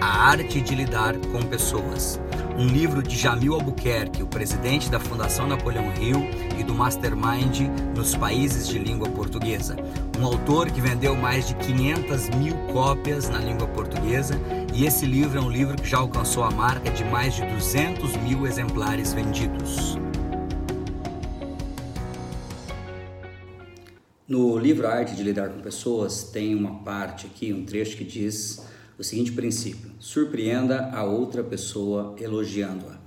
A Arte de Lidar com Pessoas. Um livro de Jamil Albuquerque, o presidente da Fundação Napoleão Hill e do Mastermind nos países de língua portuguesa. Um autor que vendeu mais de 500 mil cópias na língua portuguesa e esse livro é um livro que já alcançou a marca de mais de 200 mil exemplares vendidos. No livro Arte de Lidar com Pessoas, tem uma parte aqui, um trecho que diz o seguinte princípio: surpreenda a outra pessoa elogiando-a.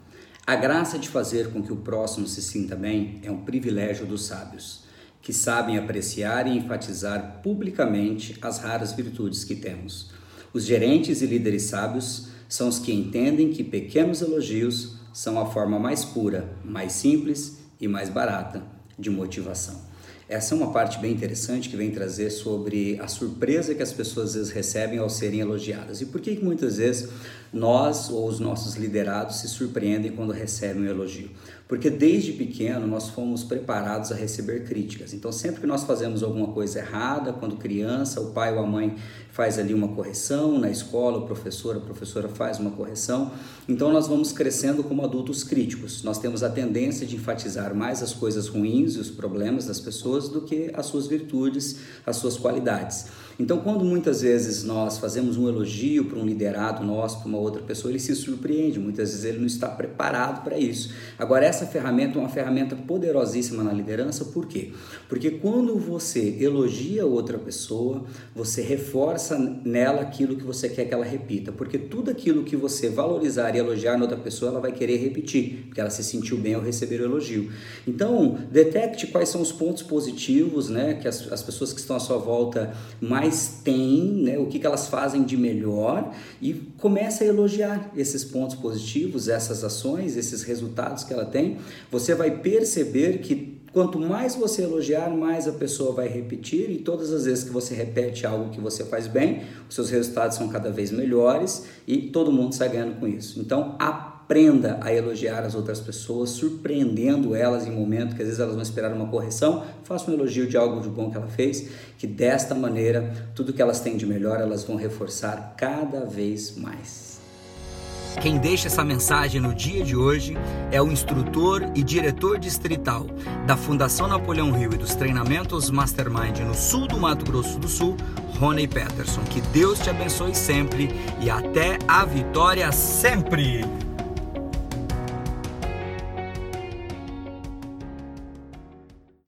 A graça de fazer com que o próximo se sinta bem é um privilégio dos sábios, que sabem apreciar e enfatizar publicamente as raras virtudes que temos. Os gerentes e líderes sábios são os que entendem que pequenos elogios são a forma mais pura, mais simples e mais barata de motivação. Essa é uma parte bem interessante que vem trazer sobre a surpresa que as pessoas às vezes recebem ao serem elogiadas. E por que, que muitas vezes nós ou os nossos liderados se surpreendem quando recebem um elogio? Porque desde pequeno nós fomos preparados a receber críticas. Então, sempre que nós fazemos alguma coisa errada, quando criança, o pai ou a mãe faz ali uma correção, na escola o professor, a professora faz uma correção. Então, nós vamos crescendo como adultos críticos. Nós temos a tendência de enfatizar mais as coisas ruins e os problemas das pessoas do que as suas virtudes, as suas qualidades. Então, quando muitas vezes nós fazemos um elogio para um liderado nosso, para uma outra pessoa, ele se surpreende, muitas vezes ele não está preparado para isso. Agora, essa ferramenta é uma ferramenta poderosíssima na liderança, por quê? Porque quando você elogia outra pessoa, você reforça nela aquilo que você quer que ela repita, porque tudo aquilo que você valorizar e elogiar na outra pessoa, ela vai querer repetir, porque ela se sentiu bem ao receber o elogio. Então, detecte quais são os pontos positivos, né, que as, as pessoas que estão à sua volta mais mais têm, né, o que, que elas fazem de melhor e começa a elogiar esses pontos positivos, essas ações, esses resultados que ela tem. Você vai perceber que quanto mais você elogiar, mais a pessoa vai repetir e todas as vezes que você repete algo que você faz bem, os seus resultados são cada vez melhores e todo mundo sai ganhando com isso. Então, a Aprenda a elogiar as outras pessoas, surpreendendo elas em momentos que às vezes elas vão esperar uma correção. Faça um elogio de algo de bom que ela fez, que desta maneira, tudo que elas têm de melhor, elas vão reforçar cada vez mais. Quem deixa essa mensagem no dia de hoje é o instrutor e diretor distrital da Fundação Napoleão Rio e dos treinamentos Mastermind no sul do Mato Grosso do Sul, Rony Peterson. Que Deus te abençoe sempre e até a vitória sempre!